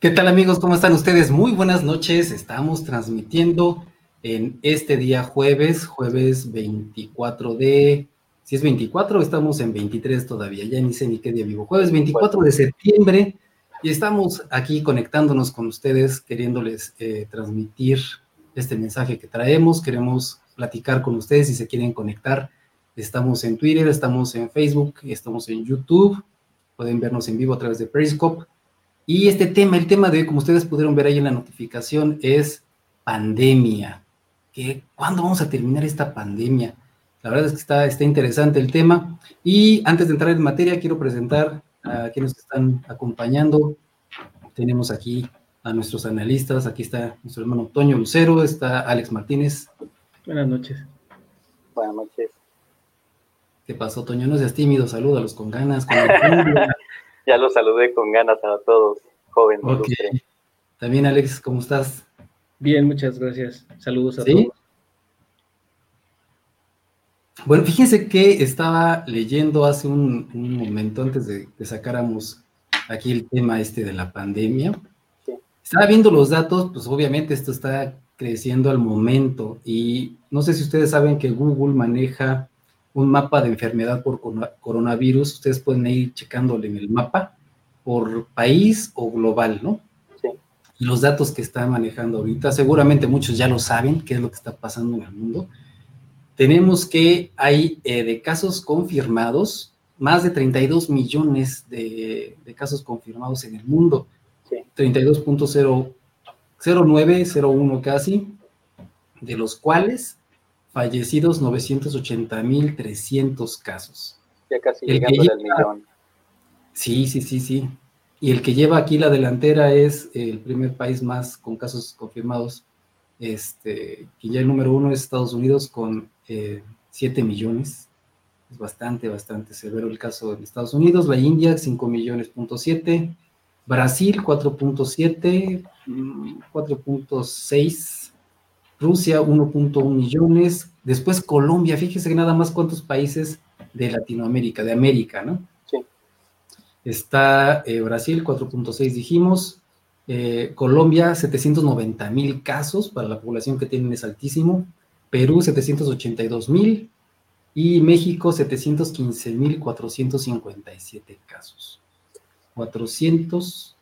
¿Qué tal amigos? ¿Cómo están ustedes? Muy buenas noches. Estamos transmitiendo en este día jueves, jueves 24 de... Si es 24, estamos en 23 todavía, ya ni sé ni qué día vivo. Jueves 24 de septiembre y estamos aquí conectándonos con ustedes, queriéndoles eh, transmitir este mensaje que traemos. Queremos platicar con ustedes si se quieren conectar. Estamos en Twitter, estamos en Facebook, estamos en YouTube. Pueden vernos en vivo a través de Periscope y este tema, el tema de hoy, como ustedes pudieron ver ahí en la notificación, es pandemia. ¿Qué, ¿Cuándo vamos a terminar esta pandemia? La verdad es que está, está interesante el tema. Y antes de entrar en materia, quiero presentar a quienes están acompañando. Tenemos aquí a nuestros analistas. Aquí está nuestro hermano Toño Lucero, está Alex Martínez. Buenas noches. Buenas noches. ¿Qué pasó, Toño? No seas tímido, salúdalos con ganas. Con ya los saludé con ganas a todos, jóvenes. También, Alex, ¿cómo estás? Bien, muchas gracias. Saludos a todos. Bueno, fíjense que estaba leyendo hace un, momento, antes de que sacáramos aquí el tema este de la pandemia. Estaba viendo los datos, pues obviamente esto está creciendo al momento y no sé si ustedes saben que Google maneja un mapa de enfermedad por coronavirus, ustedes pueden ir checándole en el mapa por país o global, ¿no? Sí. Los datos que está manejando ahorita, seguramente muchos ya lo saben, qué es lo que está pasando en el mundo. Tenemos que hay eh, de casos confirmados, más de 32 millones de, casos confirmados en el mundo. Sí. 32.0901 casi, de los cuales fallecidos 980.300 casos. Ya casi llegando al millón. Sí, sí, sí, sí. Y el que lleva aquí la delantera es el primer país más con casos confirmados. Este, que ya el número uno es Estados Unidos con eh, 7 millones. Es bastante, bastante severo el caso de Estados Unidos. La India, 5 millones, punto 7. Brasil, 4.7, 4.6 Rusia 1.1 millones, después Colombia, fíjese que nada más cuántos países de Latinoamérica, de América, ¿no? Sí. Está eh, Brasil 4.6 dijimos, eh, Colombia 790 mil casos, para la población que tienen es altísimo, Perú 782 mil y México 715 mil 457 casos. 400,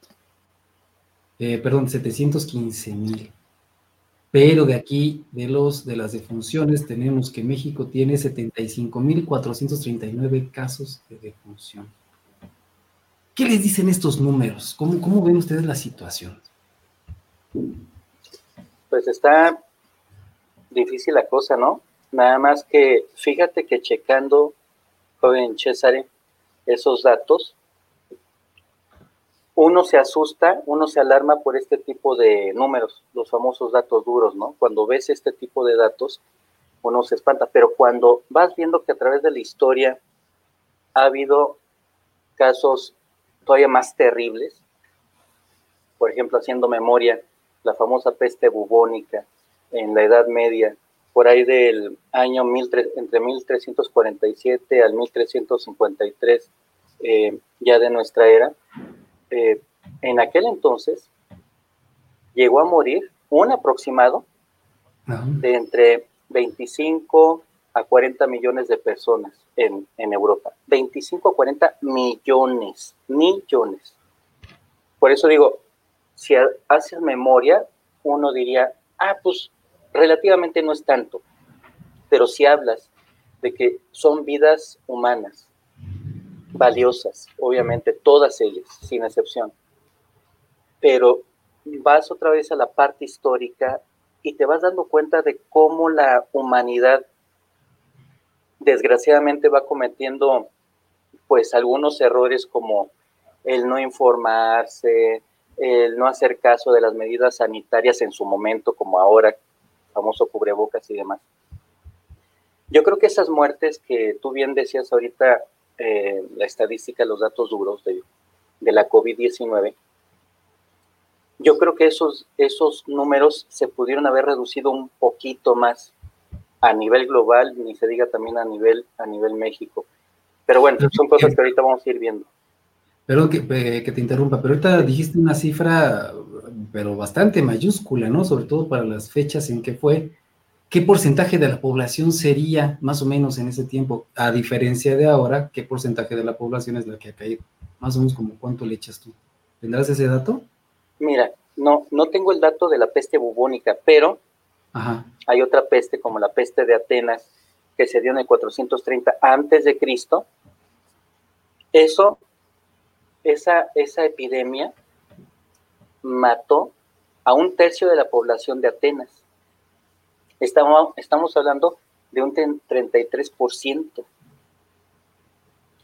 eh, perdón, 715 mil. Pero de aquí, de, los, de las defunciones, tenemos que México tiene 75.439 casos de defunción. ¿Qué les dicen estos números? ¿Cómo, ¿Cómo ven ustedes la situación? Pues está difícil la cosa, ¿no? Nada más que fíjate que checando, joven César, esos datos, uno se asusta, uno se alarma por este tipo de números, los famosos datos duros, ¿no? Cuando ves este tipo de datos, uno se espanta, pero cuando vas viendo que a través de la historia ha habido casos todavía más terribles, por ejemplo, haciendo memoria, la famosa peste bubónica en la Edad Media, por ahí del año entre 1347 al 1353 eh, ya de nuestra era, eh, en aquel entonces llegó a morir un aproximado de entre 25 a 40 millones de personas en, en, Europa. 25 a 40 millones, millones. Por eso digo, si haces memoria, uno diría, ah, pues relativamente no es tanto. Pero si hablas de que son vidas humanas, valiosas, obviamente, todas ellas, sin excepción. Pero vas otra vez a la parte histórica y te vas dando cuenta de cómo la humanidad desgraciadamente va cometiendo pues algunos errores como el no informarse, el no hacer caso de las medidas sanitarias en su momento, como ahora, famoso cubrebocas y demás. Yo creo que esas muertes que tú bien decías ahorita eh, la estadística, los datos duros de, de la COVID-19, yo creo que esos, esos números se pudieron haber reducido un poquito más a nivel global, ni se diga también a nivel, a nivel México. Pero bueno, son cosas que ahorita vamos a ir viendo. Perdón que, que, te interrumpa, pero ahorita dijiste una cifra, pero bastante mayúscula, ¿no? Sobre todo para las fechas en que fue. ¿Qué porcentaje de la población sería más o menos en ese tiempo? A diferencia de ahora, ¿qué porcentaje de la población es la que ha caído? Más o menos como cuánto le echas tú. ¿Tendrás ese dato? Mira, no, no tengo el dato de la peste bubónica, pero hay otra peste como la peste de Atenas que se dio en el 430 antes de Cristo. Eso, esa, esa epidemia mató a un tercio de la población de Atenas. Estamos, estamos hablando de un 33%.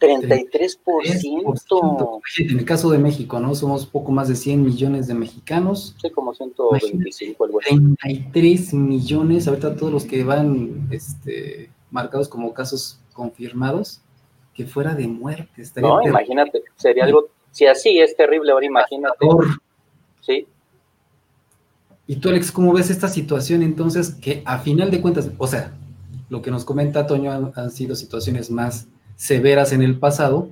33%. En el caso de México, ¿no? Somos poco más de 100 millones de mexicanos. Sí, como 125. Algo 33 millones, ahorita todos los que van este, marcados como casos confirmados, que fuera de muerte. no, imagínate, sería algo, si así es terrible, ahora imagínate. Sí. Y tú, Alex, ¿cómo ves esta situación entonces que a final de cuentas, o sea, lo que nos comenta Toño han sido situaciones más severas en el pasado,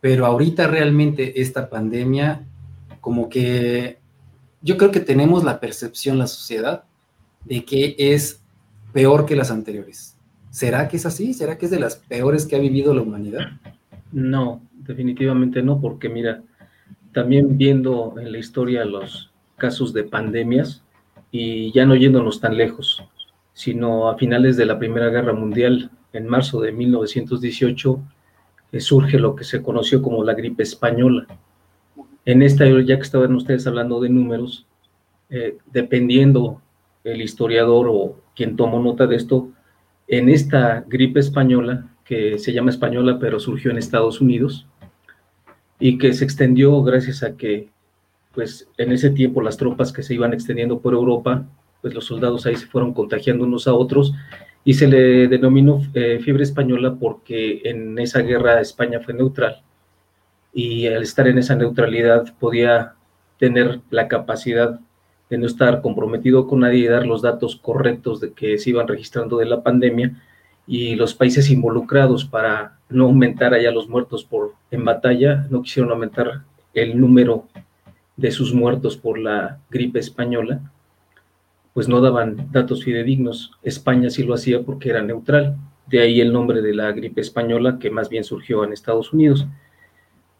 pero ahorita realmente esta pandemia, como que yo creo que tenemos la percepción, la sociedad, de que es peor que las anteriores. ¿Será que es así? ¿Será que es de las peores que ha vivido la humanidad? No, definitivamente no, porque mira, también viendo en la historia los casos de pandemias y ya no yéndonos tan lejos, sino a finales de la Primera Guerra Mundial, en marzo de 1918 eh, surge lo que se conoció como la gripe española. En esta, ya que estaban ustedes hablando de números, eh, dependiendo el historiador o quien tomó nota de esto, en esta gripe española, que se llama española pero surgió en Estados Unidos, y que se extendió gracias a que, pues en ese tiempo las tropas que se iban extendiendo por Europa, pues los soldados ahí se fueron contagiando unos a otros y se le denominó eh, fiebre española porque en esa guerra España fue neutral y al estar en esa neutralidad podía tener la capacidad de no estar comprometido con nadie y dar los datos correctos de que se iban registrando de la pandemia y los países involucrados para no aumentar allá los muertos por en batalla no quisieron aumentar el número de sus muertos por la gripe española pues no daban datos fidedignos. España sí lo hacía porque era neutral. De ahí el nombre de la gripe española, que más bien surgió en Estados Unidos.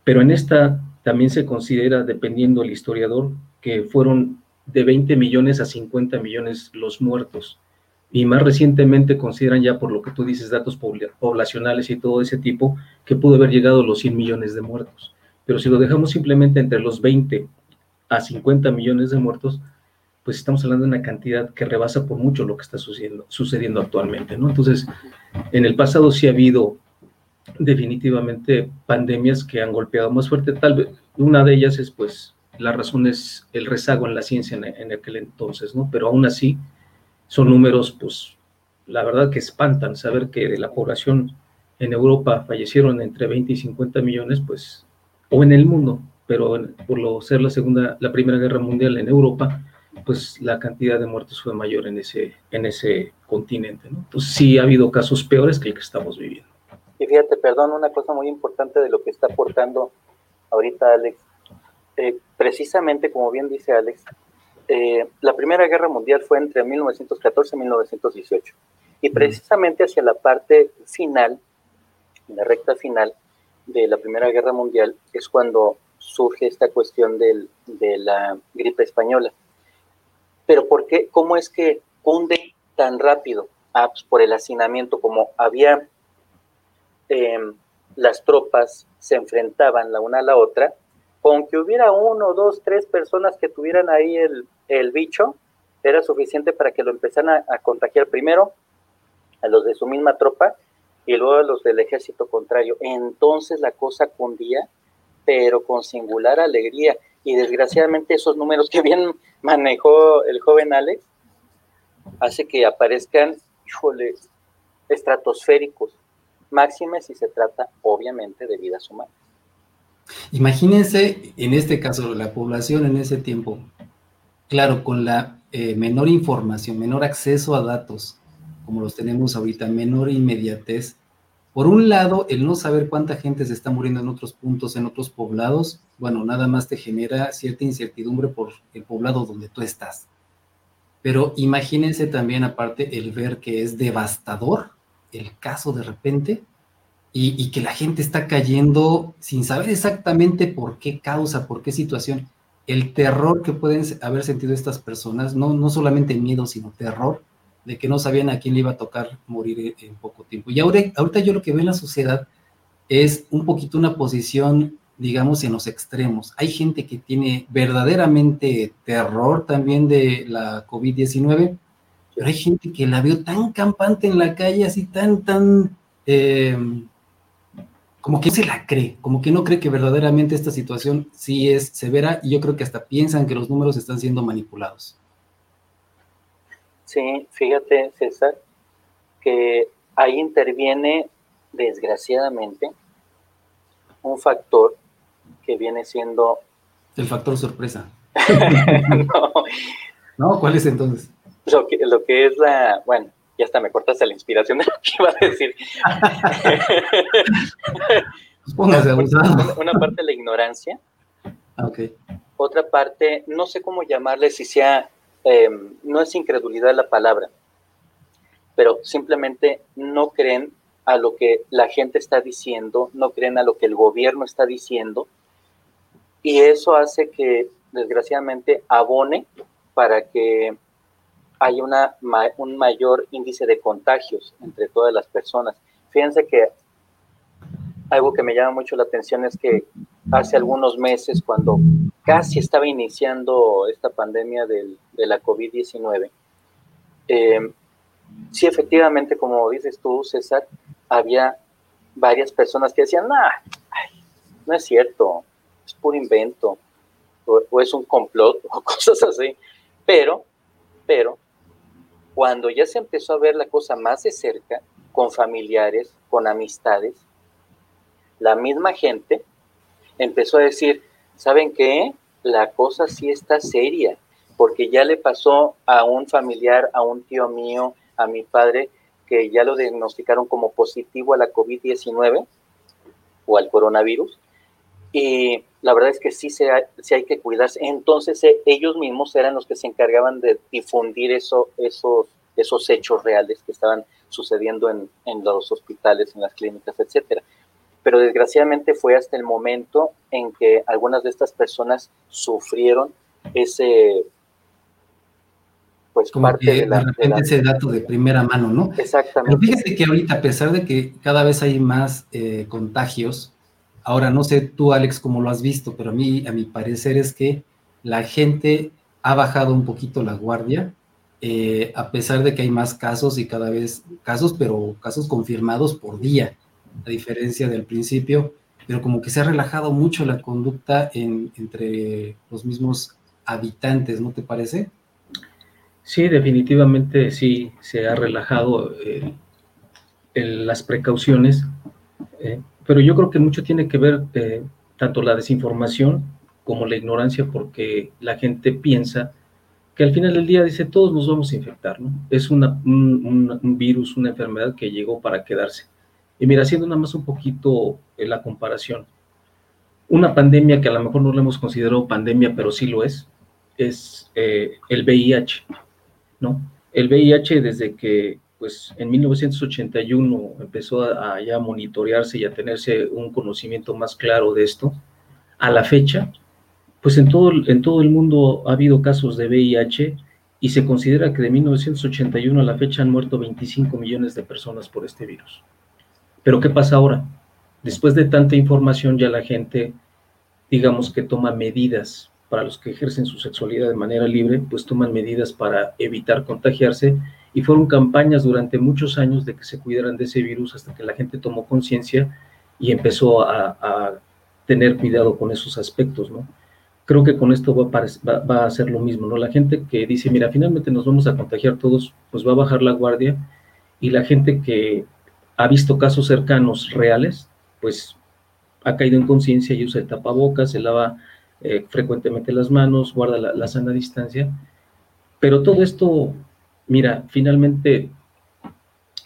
Pero en esta también se considera, dependiendo del historiador, que fueron de 20 millones a 50 millones los muertos. Y más recientemente consideran ya por lo que tú dices, datos poblacionales y todo ese tipo, que pudo haber llegado a los 100 millones de muertos. Pero si lo dejamos simplemente entre los 20 a 50 millones de muertos, pues estamos hablando de una cantidad que rebasa por mucho lo que está sucediendo, sucediendo actualmente, ¿no? Entonces, en el pasado sí ha habido definitivamente pandemias que han golpeado más fuerte, tal vez una de ellas es pues la razón es el rezago en la ciencia en, en aquel entonces, ¿no? Pero aún así son números pues la verdad que espantan saber que de la población en Europa fallecieron entre 20 y 50 millones, pues, o en el mundo, pero por lo ser la segunda, la primera guerra mundial en Europa, pues la cantidad de muertes fue mayor en ese, en ese continente. ¿no? Entonces sí ha habido casos peores que el que estamos viviendo. Y fíjate, perdón, una cosa muy importante de lo que está aportando ahorita Alex. Eh, precisamente, como bien dice Alex, eh, la Primera Guerra Mundial fue entre 1914 y 1918. Y precisamente hacia la parte final, la recta final de la Primera Guerra Mundial, es cuando surge esta cuestión del, de la gripe española. Pero ¿por qué? ¿Cómo es que cunde tan rápido? Ah, pues por el hacinamiento, como había em, las tropas se enfrentaban la una a la otra, con que hubiera uno, dos, tres personas que tuvieran ahí el, bicho, era suficiente para que lo empezaran a, contagiar primero a los de su misma tropa y luego a los del ejército contrario. Entonces la cosa cundía, pero con singular alegría y desgraciadamente esos números que bien manejó el joven Alex hace que aparezcan, híjole, estratosféricos, máximes si se trata obviamente de vidas humanas. Imagínense en este caso la población en ese tiempo, claro, con la eh, menor información, menor acceso a datos, como los tenemos ahorita, menor inmediatez, por un lado, el no saber cuánta gente se está muriendo en otros puntos, en otros poblados, bueno, nada más te genera cierta incertidumbre por el poblado donde tú estás. Pero imagínense también aparte el ver que es devastador el caso de repente y, que la gente está cayendo sin saber exactamente por qué causa, por qué situación. El terror que pueden haber sentido estas personas, no, no solamente miedo, sino terror, de que no sabían a quién le iba a tocar morir en poco tiempo. Y ahora, ahorita yo lo que veo en la sociedad es un poquito una posición, digamos, en los extremos. Hay gente que tiene verdaderamente terror también de la COVID-19, pero hay gente que la veo tan campante en la calle, así tan, tan, eh, como que se la cree, como que no cree que verdaderamente esta situación sí es severa y yo creo que hasta piensan que los números están siendo manipulados. Sí, fíjate, César, que ahí interviene, desgraciadamente, un factor que viene siendo... El factor sorpresa. no. no. ¿cuál es entonces? Lo que, lo que es la, bueno, ya hasta me cortaste la inspiración de lo que iba a decir. una, una, parte de la ignorancia. Ah, okay. Otra parte, no sé cómo llamarle, si sea Em, no es incredulidad la palabra, pero simplemente no creen a lo que la gente está diciendo, no creen a lo que el gobierno está diciendo, y eso hace que desgraciadamente abone para que haya una, un mayor índice de contagios entre todas las personas. Fíjense que algo que me llama mucho la atención es que hace algunos meses, cuando casi estaba iniciando esta pandemia del, de la COVID-19, eh, sí, efectivamente, como dices tú, César, había varias personas que decían, nah, no es cierto, es puro invento, o, es un complot, o cosas así. Pero, pero, cuando ya se empezó a ver la cosa más de cerca, con familiares, con amistades, la misma gente empezó a decir, ¿saben qué? La cosa sí está seria, porque ya le pasó a un familiar, a un tío mío, a mi padre, que ya lo diagnosticaron como positivo a la COVID-19 o al coronavirus. Y la verdad es que sí, se hay que cuidarse. Entonces eh, ellos mismos eran los que se encargaban de difundir eso, esos, esos hechos reales que estaban sucediendo en, en los hospitales, en las clínicas, etcétera pero desgraciadamente fue hasta el momento en que algunas de estas personas sufrieron ese pues Como parte de, la, repente ese dato de primera mano, ¿no? Exactamente. Pero fíjate que ahorita, a pesar de que cada vez hay más eh, contagios, ahora no sé tú, Alex, cómo lo has visto, pero a mí, a mi parecer es que la gente ha bajado un poquito la guardia, eh, a pesar de que hay más casos y cada vez casos, pero casos confirmados por día a diferencia del principio, pero como que se ha relajado mucho la conducta entre los mismos habitantes, ¿no te parece? Sí, definitivamente sí, se ha relajado eh, las precauciones, eh, pero yo creo que mucho tiene que ver eh, tanto la desinformación como la ignorancia, porque la gente piensa que al final del día dice todos nos vamos a infectar, ¿no? Es un, un virus, una enfermedad que llegó para quedarse. Y mira, haciendo nada más un poquito eh, la comparación, una pandemia que a lo mejor no lo hemos considerado pandemia, pero sí lo es, es eh, el VIH, ¿no? El VIH desde que, pues, en 1981 empezó a, ya monitorearse y a tenerse un conocimiento más claro de esto, a la fecha, pues en todo, en todo el mundo ha habido casos de VIH y se considera que de 1981 a la fecha han muerto 25 millones de personas por este virus. Pero ¿qué pasa ahora? Después de tanta información ya la gente, digamos que toma medidas para los que ejercen su sexualidad de manera libre, pues toman medidas para evitar contagiarse y fueron campañas durante muchos años de que se cuidaran de ese virus hasta que la gente tomó conciencia y empezó a, tener cuidado con esos aspectos, ¿no? Creo que con esto va a, va a ser lo mismo, ¿no? La gente que dice, mira, finalmente nos vamos a contagiar todos, pues va a bajar la guardia y la gente que ha visto casos cercanos reales, pues ha caído en conciencia y usa el tapabocas, se lava eh, frecuentemente las manos, guarda la, sana distancia. Pero todo esto, mira, finalmente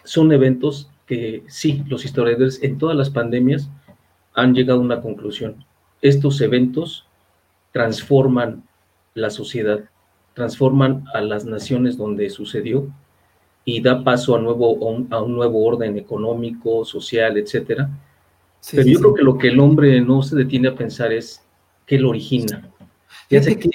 son eventos que sí, los historiadores en todas las pandemias han llegado a una conclusión. Estos eventos transforman la sociedad, transforman a las naciones donde sucedió y da paso a, nuevo, a, un, nuevo orden económico, social, etcétera. Pero yo creo que lo que el hombre no se detiene a pensar es qué lo origina. Fíjate que,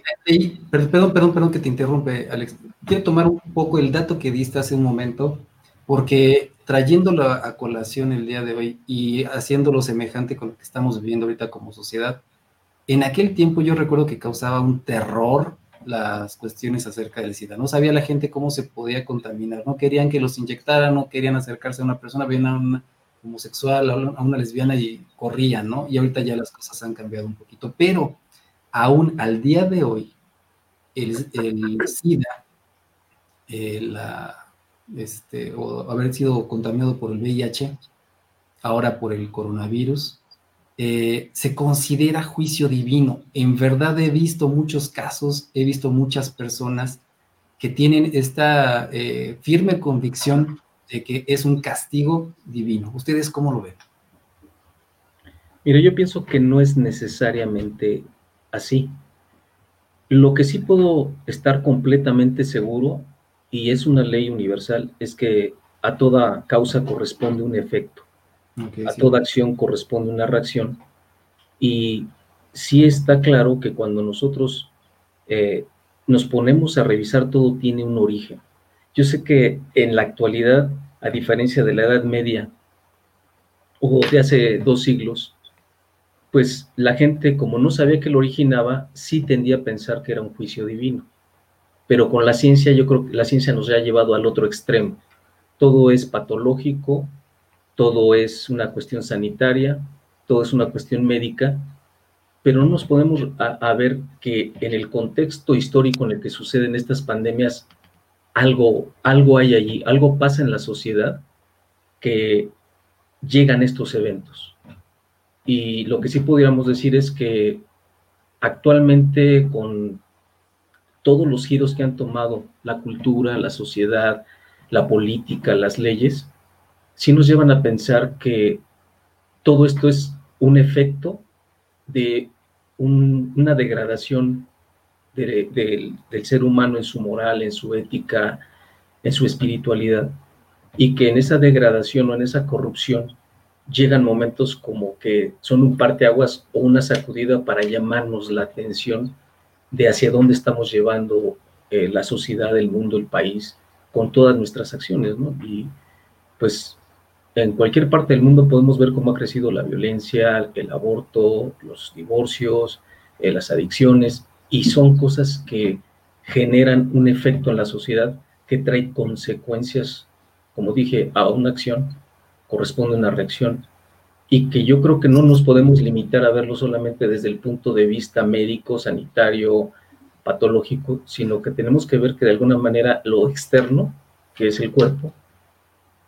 perdón, perdón, perdón que te interrumpe, Alex. Quiero tomar un poco el dato que diste hace un momento, porque trayéndolo a colación el día de hoy y haciéndolo semejante con lo que estamos viviendo ahorita como sociedad, en aquel tiempo yo recuerdo que causaba un terror las cuestiones acerca del SIDA. No sabía la gente cómo se podía contaminar, no querían que los inyectaran, no querían acercarse a una persona, veían a una homosexual, a una lesbiana y corrían, ¿no? Y ahorita ya las cosas han cambiado un poquito, pero aún al día de hoy, el, SIDA, eh, este, o haber sido contaminado por el VIH, ahora por el coronavirus, eh, se considera juicio divino. En verdad he visto muchos casos, he visto muchas personas que tienen esta eh, firme convicción de que es un castigo divino. ¿Ustedes cómo lo ven? Mire, yo pienso que no es necesariamente así. Lo que sí puedo estar completamente seguro, y es una ley universal, es que a toda causa corresponde un efecto a toda acción corresponde una reacción. Y sí está claro que cuando nosotros eh, nos ponemos a revisar, todo tiene un origen. Yo sé que en la actualidad, a diferencia de la Edad Media o de hace dos siglos, pues la gente, como no sabía que lo originaba, sí tendía a pensar que era un juicio divino. Pero con la ciencia, yo creo que la ciencia nos ha llevado al otro extremo. Todo es patológico, todo es una cuestión sanitaria, todo es una cuestión médica, pero no nos podemos a, ver que en el contexto histórico en el que suceden estas pandemias, algo, algo hay allí, algo pasa en la sociedad que llegan estos eventos. Y lo que sí pudiéramos decir es que actualmente con todos los giros que han tomado la cultura, la sociedad, la política, las leyes, sí nos llevan a pensar que todo esto es un efecto de una degradación del ser humano en su moral, en su ética, en su espiritualidad, y que en esa degradación o en esa corrupción llegan momentos como que son un parteaguas o una sacudida para llamarnos la atención de hacia dónde estamos llevando eh, la sociedad, el mundo, el país, con todas nuestras acciones, ¿no? Y pues en cualquier parte del mundo podemos ver cómo ha crecido la violencia, el aborto, los divorcios, eh, las adicciones, y son cosas que generan un efecto en la sociedad que trae consecuencias, como dije, a una acción corresponde una reacción, y que yo creo que no nos podemos limitar a verlo solamente desde el punto de vista médico, sanitario, patológico, sino que tenemos que ver que de alguna manera lo externo, que es el cuerpo,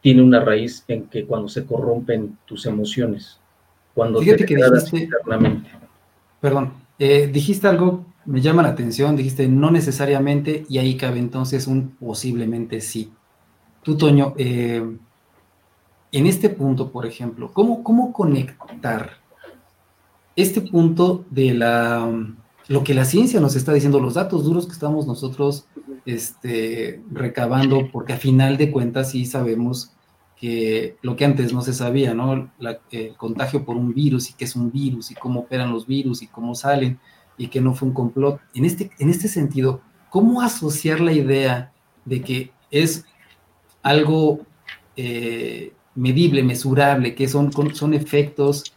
tiene una raíz en que cuando se corrompen tus emociones, cuando Fíjate te que dijiste, internamente. Perdón, eh, dijiste algo, me llama la atención, dijiste no necesariamente, y ahí cabe entonces un posiblemente sí. Tú, Toño, eh, en este punto, por ejemplo, ¿cómo, ¿cómo conectar este punto de la lo que la ciencia nos está diciendo, los datos duros que estamos nosotros este, recabando, porque a final de cuentas sí sabemos lo que antes no se sabía, ¿no? el contagio por un virus y qué es un virus y cómo operan los virus y cómo salen y que no fue un complot. En este, en este sentido, ¿cómo asociar la idea de que es algo eh, medible, mesurable, que son, son efectos,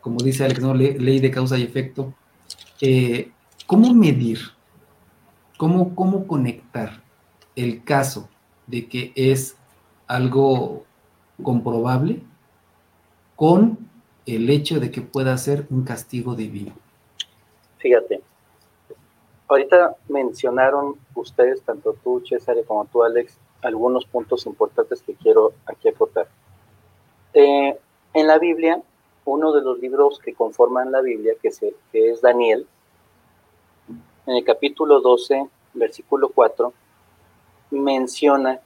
como dice Alex, ¿no? ley de causa y efecto? Eh, ¿Cómo medir? ¿Cómo, ¿Cómo conectar el caso de que es algo comprobable con el hecho de que pueda ser un castigo divino? Fíjate, ahorita mencionaron ustedes, tanto tú, César, como tú, Alex, algunos puntos importantes que quiero aquí acotar. Eh, en la Biblia, uno de los libros que conforman la Biblia, que, se, que es Daniel, en el capítulo 12, versículo 4, menciona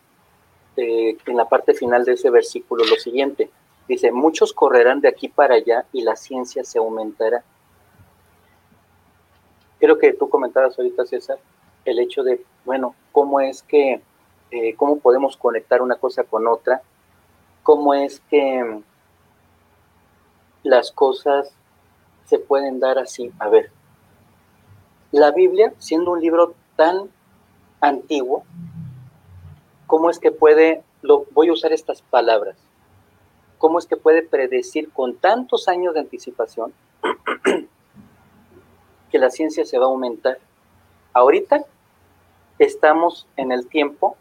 eh, en la parte final de ese versículo lo siguiente. Dice, muchos correrán de aquí para allá y la ciencia se aumentará. Creo que tú comentabas ahorita, César, el hecho de, bueno, cómo es que, eh, cómo podemos conectar una cosa con otra, cómo es que las cosas se pueden dar así. A ver, la Biblia, siendo un libro tan antiguo, ¿cómo es que puede, lo, voy a usar estas palabras, cómo es que puede predecir con tantos años de anticipación que la ciencia se va a aumentar? Ahorita estamos en el tiempo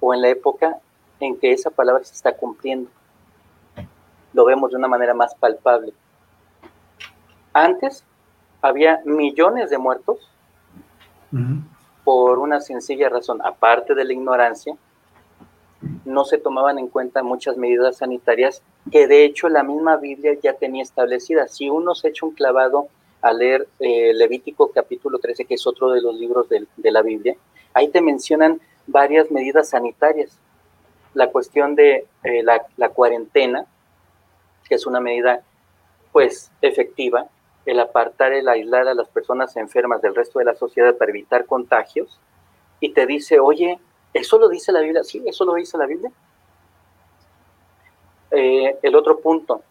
o en la época en que esa palabra se está cumpliendo. Lo vemos de una manera más palpable. Antes había millones de muertos por una sencilla razón, aparte de la ignorancia, no se tomaban en cuenta muchas medidas sanitarias que de hecho la misma Biblia ya tenía establecidas. Si uno se echa un clavado a leer eh, Levítico capítulo 13, que es otro de los libros de, la Biblia, ahí te mencionan varias medidas sanitarias. La cuestión de eh, la, la cuarentena, que es una medida pues efectiva, el apartar, el aislar a las personas enfermas del resto de la sociedad para evitar contagios, y te dice, oye, ¿eso lo dice la Biblia? Sí, eso lo dice la Biblia. Eh, el otro punto,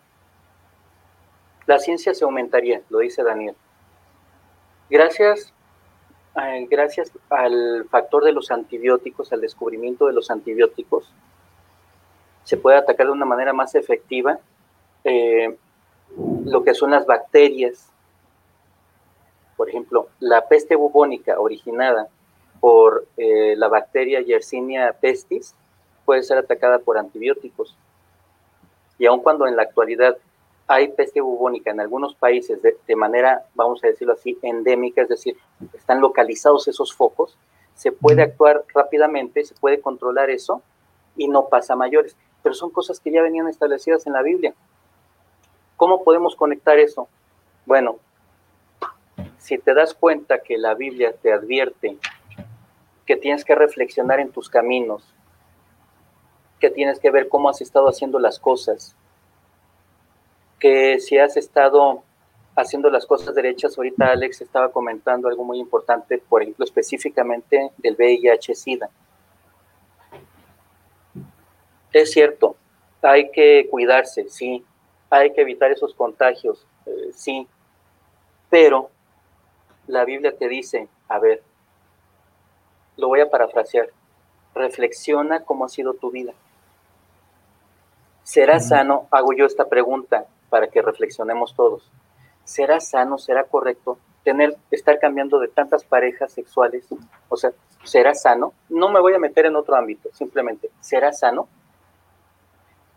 la ciencia se aumentaría, lo dice Daniel. Gracias, eh, gracias al factor de los antibióticos, al descubrimiento de los antibióticos, se puede atacar de una manera más efectiva eh, lo que son las bacterias. Por ejemplo, la peste bubónica originada por eh, la bacteria Yersinia pestis puede ser atacada por antibióticos. Y aun cuando en la actualidad hay peste bubónica en algunos países de, de, manera, vamos a decirlo así, endémica, es decir, están localizados esos focos, se puede actuar rápidamente, se puede controlar eso y no pasa a mayores. Pero son cosas que ya venían establecidas en la Biblia. ¿Cómo podemos conectar eso? Bueno, si te das cuenta que la Biblia te advierte que tienes que reflexionar en tus caminos, que tienes que ver cómo has estado haciendo las cosas, que si has estado haciendo las cosas derechas, ahorita Alex estaba comentando algo muy importante, por ejemplo, específicamente del VIH-Sida. Es cierto, hay que cuidarse, sí, hay que evitar esos contagios, eh, sí, pero la Biblia te dice, a ver, lo voy a parafrasear, reflexiona cómo ha sido tu vida. ¿Será sano? Hago yo esta pregunta para que reflexionemos todos. ¿Será sano, será correcto tener, estar cambiando de tantas parejas sexuales? O sea, ¿será sano? No me voy a meter en otro ámbito, simplemente, ¿será sano?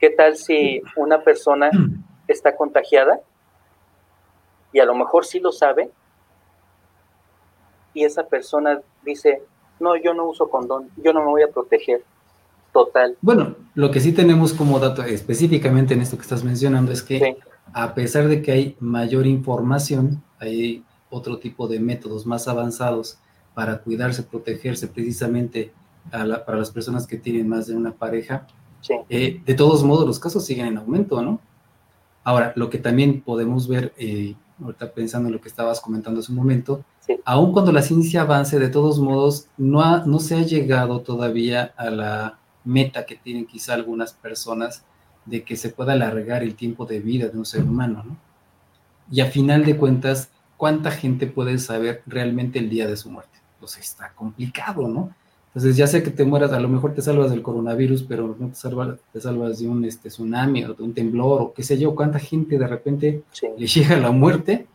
¿Qué tal si una persona está contagiada y a lo mejor sí lo sabe y esa persona dice, no, yo no uso condón, yo no me voy a proteger. Total. Bueno, lo que sí tenemos como dato específicamente en esto que estás mencionando es que a pesar de que hay mayor información, hay otro tipo de métodos más avanzados para cuidarse, protegerse precisamente para las personas que tienen más de una pareja. Eh, de todos modos, los casos siguen en aumento, ¿no? Ahora, lo que también podemos ver, eh, ahorita pensando en lo que estabas comentando hace un momento, aun cuando la ciencia avance, de todos modos, no, no se ha llegado todavía a la meta que tienen quizá algunas personas de que se pueda alargar el tiempo de vida de un ser humano, ¿no? Y a final de cuentas, ¿cuánta gente puede saber realmente el día de su muerte? Pues está complicado, ¿no? Entonces, ya sé que te mueras, a lo mejor te salvas del coronavirus, pero no te salvas, te salvas de un este, tsunami o de un temblor o qué sé yo, cuánta gente de repente le llega la muerte.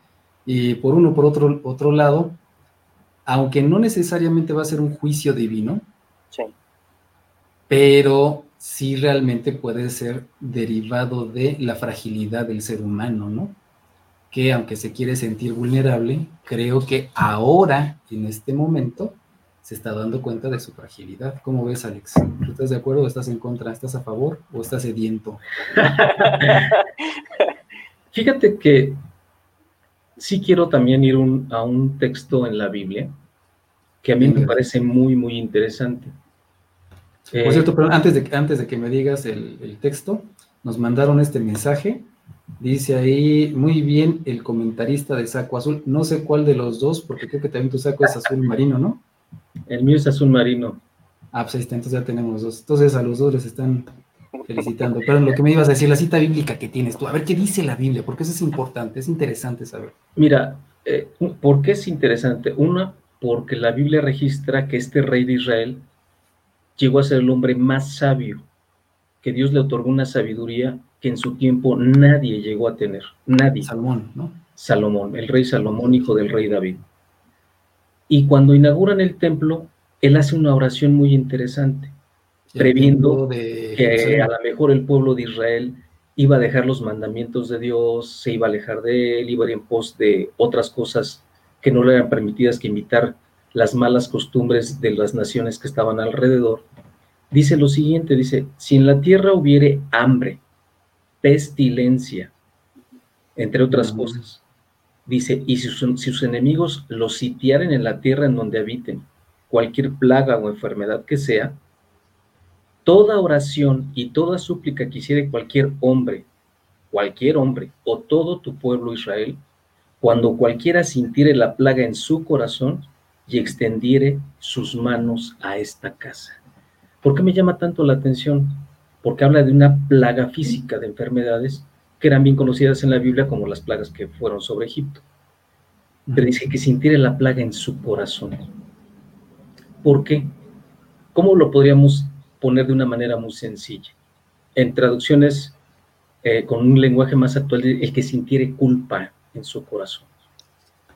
Y por uno por otro, otro lado, aunque no necesariamente va a ser un juicio divino, pero sí realmente puede ser derivado de la fragilidad del ser humano, ¿no? Que aunque se quiere sentir vulnerable, creo que ahora, en este momento, se está dando cuenta de su fragilidad. ¿Cómo ves, Alex? ¿Estás de acuerdo o estás en contra? ¿Estás a favor o estás sediento? Fíjate que sí quiero también ir a un texto en la Biblia que a mí me parece muy, muy interesante. Por cierto, pero antes de, antes de que me digas el, texto, nos mandaron este mensaje. Dice ahí, muy bien, el comentarista de saco azul. No sé cuál de los dos, porque creo que también tu saco es azul marino, ¿no? El mío es azul marino. Ah, pues ahí está, entonces ya tenemos dos. Entonces a los dos les están felicitando. Pero lo que me ibas a decir, la cita bíblica que tienes tú, a ver qué dice la Biblia, porque eso es importante, es interesante saber. Mira, eh, ¿por qué es interesante? Una, porque la Biblia registra que este rey de Israel llegó a ser el hombre más sabio, que Dios le otorgó una sabiduría que en su tiempo nadie llegó a tener, nadie. Salomón, ¿no? Salomón, el rey Salomón, hijo del rey David. Y cuando inauguran el templo, él hace una oración muy interesante, previendo que a lo mejor el pueblo de Israel iba a dejar los mandamientos de Dios, se iba a alejar de él, iba a ir en pos de otras cosas que no le eran permitidas que imitar las malas costumbres de las naciones que estaban alrededor, dice lo siguiente, dice, si en la tierra hubiere hambre, pestilencia, entre otras cosas, dice, y si sus, enemigos los sitiaren en la tierra en donde habiten, cualquier plaga o enfermedad que sea, toda oración y toda súplica que hiciere cualquier hombre, cualquier hombre o todo tu pueblo Israel, cuando cualquiera sintiere la plaga en su corazón, y extendiere sus manos a esta casa. ¿Por qué me llama tanto la atención? Porque habla de una plaga física de enfermedades que eran bien conocidas en la Biblia como las plagas que fueron sobre Egipto. Pero dice que sintiere la plaga en su corazón. ¿Por qué? ¿Cómo lo podríamos poner de una manera muy sencilla? En traducciones eh, con un lenguaje más actual, el que sintiere culpa en su corazón.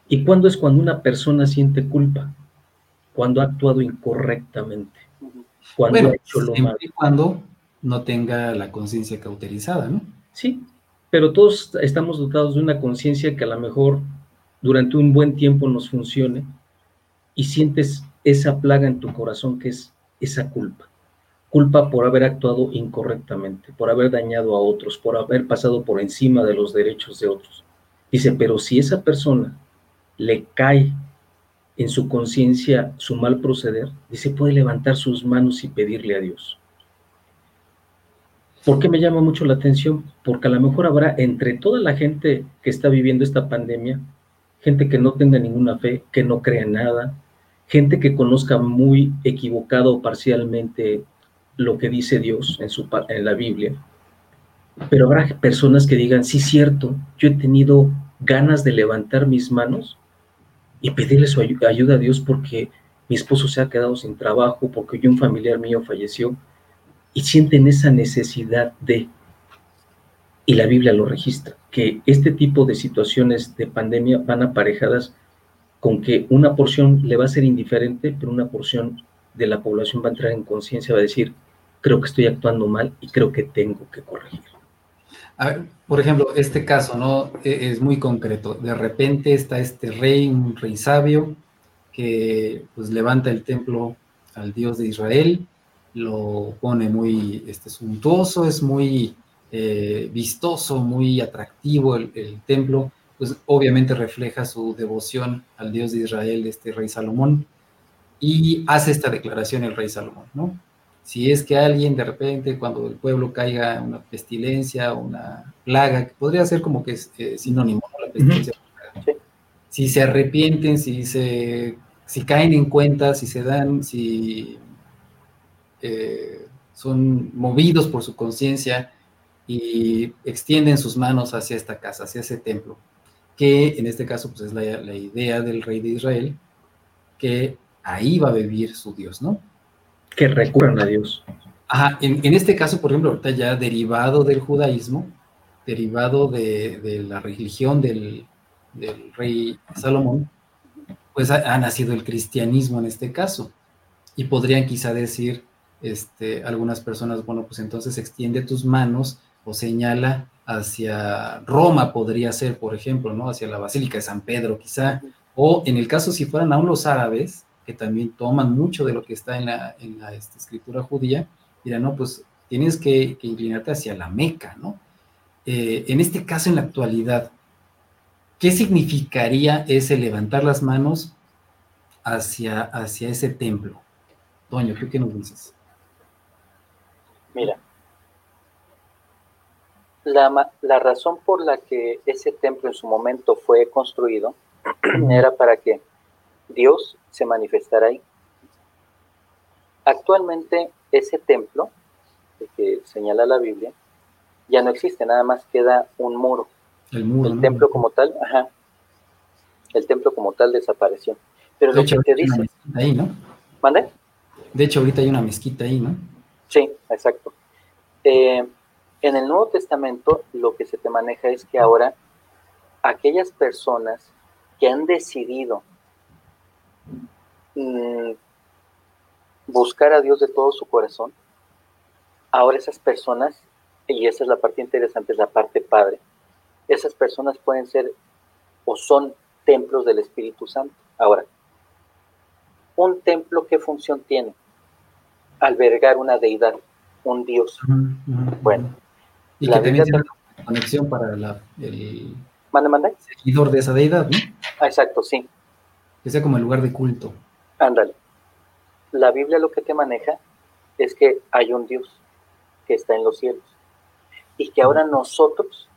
¿Y cuándo es cuando una persona siente culpa? Cuando ha actuado incorrectamente. Cuando ha hecho lo malo. cuando no tenga la conciencia cauterizada, ¿no? Sí, pero todos estamos dotados de una conciencia que a lo mejor durante un buen tiempo nos funcione y sientes esa plaga en tu corazón que es esa culpa. Culpa por haber actuado incorrectamente, por haber dañado a otros, por haber pasado por encima de los derechos de otros. Dice, pero si esa persona le cae en su conciencia su mal proceder, dice, puede levantar sus manos y pedirle a Dios. ¿Por qué me llama mucho la atención? Porque a lo mejor habrá entre toda la gente que está viviendo esta pandemia, gente que no tenga ninguna fe, que no crea nada, gente que conozca muy equivocado o parcialmente lo que dice Dios en, su, en la Biblia, pero habrá personas que digan, sí, cierto, yo he tenido ganas de levantar mis manos y pedirle su ayuda a Dios porque mi esposo se ha quedado sin trabajo, porque un familiar mío falleció, y sienten esa necesidad de, y la Biblia lo registra, que este tipo de situaciones de pandemia van aparejadas con que una porción le va a ser indiferente, pero una porción de la población va a entrar en conciencia, va a decir, creo que estoy actuando mal y creo que tengo que corregir por ejemplo, este caso, ¿no? E, es muy concreto. De repente está este rey, un rey sabio, que pues levanta el templo al Dios de Israel, lo pone muy este, suntuoso, es muy eh, vistoso, muy atractivo el, el, templo, pues obviamente refleja su devoción al Dios de Israel, este rey Salomón, y hace esta declaración el rey Salomón, ¿no? si es que alguien de repente, cuando el pueblo caiga una pestilencia, una plaga, que podría ser como que es eh, sinónimo, la pestilencia, si se arrepienten, si se si caen en cuenta, si se dan, si eh, son movidos por su conciencia y extienden sus manos hacia esta casa, hacia ese templo, que en este caso pues es la, la idea del rey de Israel, que ahí va a vivir su Dios, ¿no? que recurran a Dios. Ajá, en, este caso, por ejemplo, ahorita ya derivado del judaísmo, derivado de, la religión del, rey Salomón, pues ha, nacido el cristianismo en este caso. Y podrían quizá decir este, algunas personas, bueno, pues entonces extiende tus manos o señala hacia Roma, podría ser, por ejemplo, ¿no? Hacia la Basílica de San Pedro, quizá. O en el caso si fueran aún los árabes, que también toman mucho de lo que está en la, en la este, escritura judía, dirán, no, pues tienes que, inclinarte hacia la Meca, ¿no? Eh, en este caso, en la actualidad, ¿qué significaría ese levantar las manos hacia, hacia ese templo? Toño, ¿qué, qué nos dices? La, la razón por la que ese templo en su momento fue construido era para que Dios se manifestara ahí. Actualmente ese templo, que señala la Biblia, ya no existe, nada más queda un muro. El muro. El templo como tal, ajá. El templo como tal desapareció. Pero lo que te dice. Ahí, ¿no? ¿Mande? De hecho, ahorita hay una mezquita ahí, ¿no? Sí, exacto. Eh, en el Nuevo Testamento lo que se te maneja es que ahora aquellas personas que han decidido mm, buscar a Dios de todo su corazón, ahora esas personas, y esa es la parte interesante, es la parte padre, esas personas pueden ser o son templos del Espíritu Santo. Ahora, un templo, ¿qué función tiene? Albergar una deidad, un Dios. Bueno. Y que también tiene una conexión para la, el ¿Mande, seguidor de esa deidad, ¿no? Ah, exacto, sí. Que sea como el lugar de culto. Ándale. La Biblia lo que te maneja es que hay un Dios que está en los cielos y que ahora nosotros,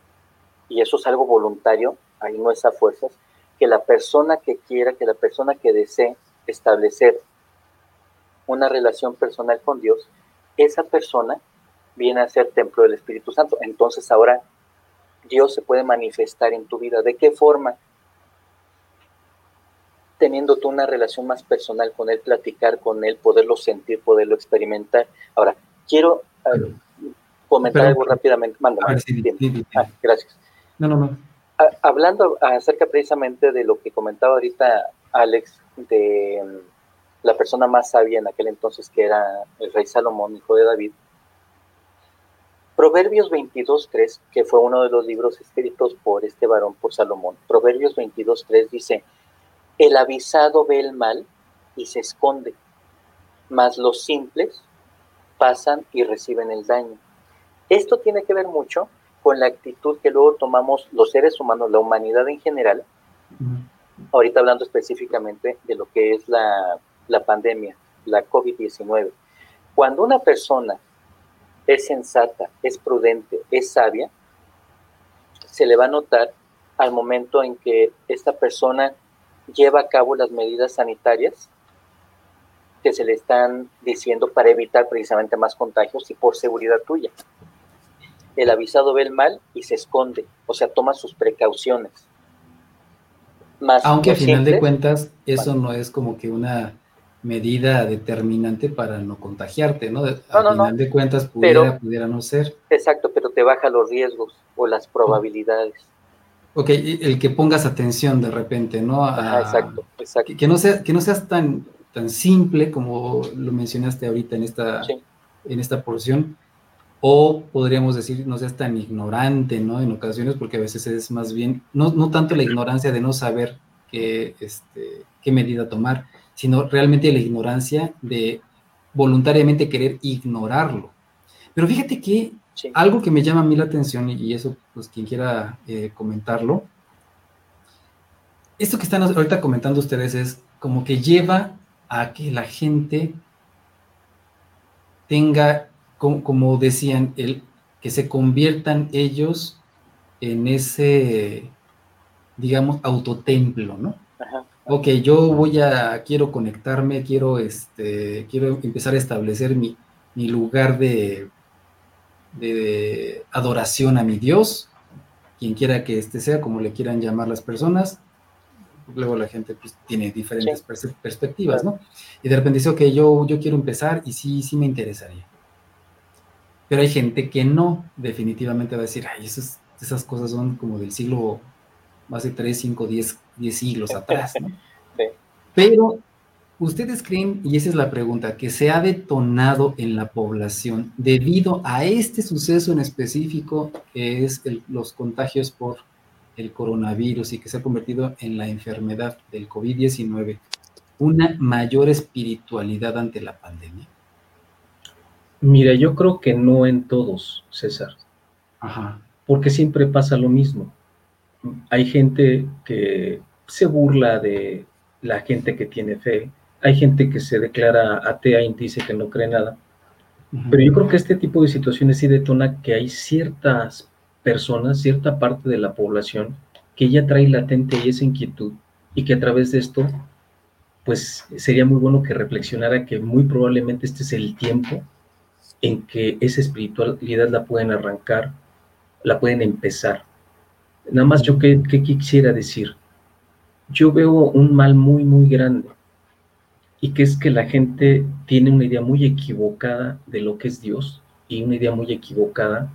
y eso es algo voluntario, ahí no es a fuerzas, que la persona que quiera, que la persona que desee establecer una relación personal con Dios, esa persona viene a ser templo del Espíritu Santo. Entonces ahora Dios se puede manifestar en tu vida. ¿De qué forma? Teniendo tú una relación más personal con Él, platicar con Él, poderlo sentir, poderlo experimentar. Ahora, quiero eh, comentar algo rápidamente. Manda, ah, gracias. No, no, no. Ah, hablando acerca precisamente de lo que comentaba ahorita Alex, de la persona más sabia en aquel entonces, que era el rey Salomón, hijo de David, Proverbios 22.3, que fue uno de los libros escritos por este varón, por Salomón, Proverbios 22.3 dice, el avisado ve el mal y se esconde, mas los simples pasan y reciben el daño. Esto tiene que ver mucho con la actitud que luego tomamos los seres humanos, la humanidad en general, ahorita hablando específicamente de lo que es la, la pandemia, la COVID-19. Cuando una persona es sensata, es prudente, es sabia, se le va a notar al momento en que esta persona lleva a cabo las medidas sanitarias que se le están diciendo para evitar precisamente más contagios y por seguridad tuya. El avisado ve el mal y se esconde, o sea, toma sus precauciones. Aunque a final de cuentas eso no es como que una medida determinante para no contagiarte, ¿no? A final de cuentas pudiera, pudiera no ser. Exacto, pero te baja los riesgos o las probabilidades. Ok, el que pongas atención de repente, ¿no? exacto, exacto. Que, no sea, que no seas tan, tan simple como lo mencionaste ahorita en esta, en esta porción, o podríamos decir, no seas tan ignorante, ¿no? En ocasiones, porque a veces es más bien, no, no tanto la ignorancia de no saber qué, este, qué medida tomar, sino realmente la ignorancia de voluntariamente querer ignorarlo. Pero fíjate que algo que me llama a mí la atención, y eso, pues quien quiera eh, comentarlo, esto que están ahorita comentando ustedes es como que lleva a que la gente tenga, como, como decían, el, que se conviertan ellos en ese, digamos, autotemplo, ¿no? Ajá ok, yo voy a, quiero conectarme, quiero, este, quiero empezar a establecer mi, lugar de, de, adoración a mi Dios, quien quiera que este sea, como le quieran llamar las personas. Luego la gente pues, tiene diferentes perspectivas, ¿no? Y de repente dice, ok, yo, yo quiero empezar y sí, sí me interesaría. Pero hay gente que no, definitivamente va a decir, ay, esas, esas cosas son como del siglo hace 3, 5, 10, 10 siglos atrás. ¿no? Pero, ¿ustedes creen, y esa es la pregunta, que se ha detonado en la población debido a este suceso en específico, que es los contagios por el coronavirus y que se ha convertido en la enfermedad del COVID-19, una mayor espiritualidad ante la pandemia? Mira, yo creo que no en todos, César. Ajá. Porque siempre pasa lo mismo. Hay gente que se burla de la gente que tiene fe. Hay gente que se declara atea y dice que no cree nada. Pero yo creo que este tipo de situaciones sí detona que hay ciertas personas, cierta parte de la población que ya trae latente y esa inquietud y que a través de esto, pues sería muy bueno que reflexionara que muy probablemente este es el tiempo en que esa espiritualidad la pueden arrancar, la pueden empezar. Nada más yo qué, quisiera decir. Yo veo un mal muy, muy grande y que es que la gente tiene una idea muy equivocada de lo que es Dios y una idea muy equivocada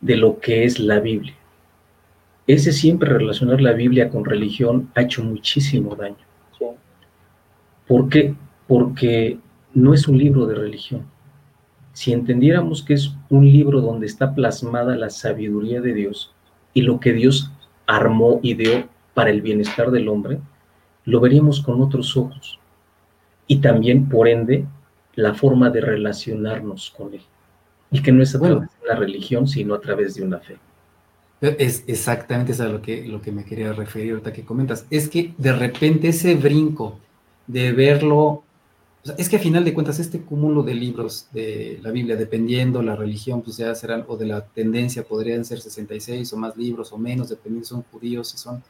de lo que es la Biblia. Ese siempre relacionar la Biblia con religión ha hecho muchísimo daño. ¿Por qué? Porque no es un libro de religión. Si entendiéramos que es un libro donde está plasmada la sabiduría de Dios y lo que Dios armó y dio para el bienestar del hombre, lo veríamos con otros ojos. Y también, por ende, la forma de relacionarnos con Él. Y que no es a través de una religión, sino a través de una fe. Es exactamente eso a lo que, lo que me quería referir ahorita que comentas. Es que de repente ese brinco de verlo, es que a final de cuentas este cúmulo de libros de la Biblia, dependiendo la religión, pues ya serán, o de la tendencia, podrían ser 66 o más libros o menos, dependiendo si son judíos, si son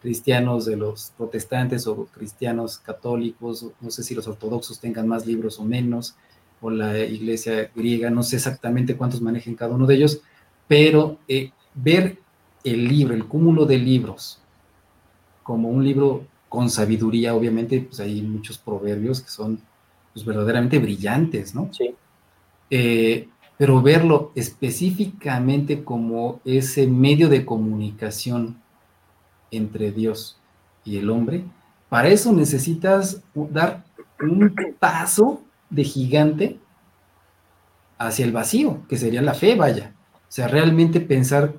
cristianos de los protestantes o cristianos católicos, no sé si los ortodoxos tengan más libros o menos, o la iglesia griega, no sé exactamente cuántos manejen cada uno de ellos, pero eh, ver el libro, el cúmulo de libros, como un libro con sabiduría, obviamente, pues hay muchos proverbios que son pues, verdaderamente brillantes, ¿no? Sí. Eh, pero verlo específicamente como ese medio de comunicación entre Dios y el hombre, para eso necesitas dar un paso de gigante hacia el vacío, que sería la fe, vaya. O sea, realmente pensar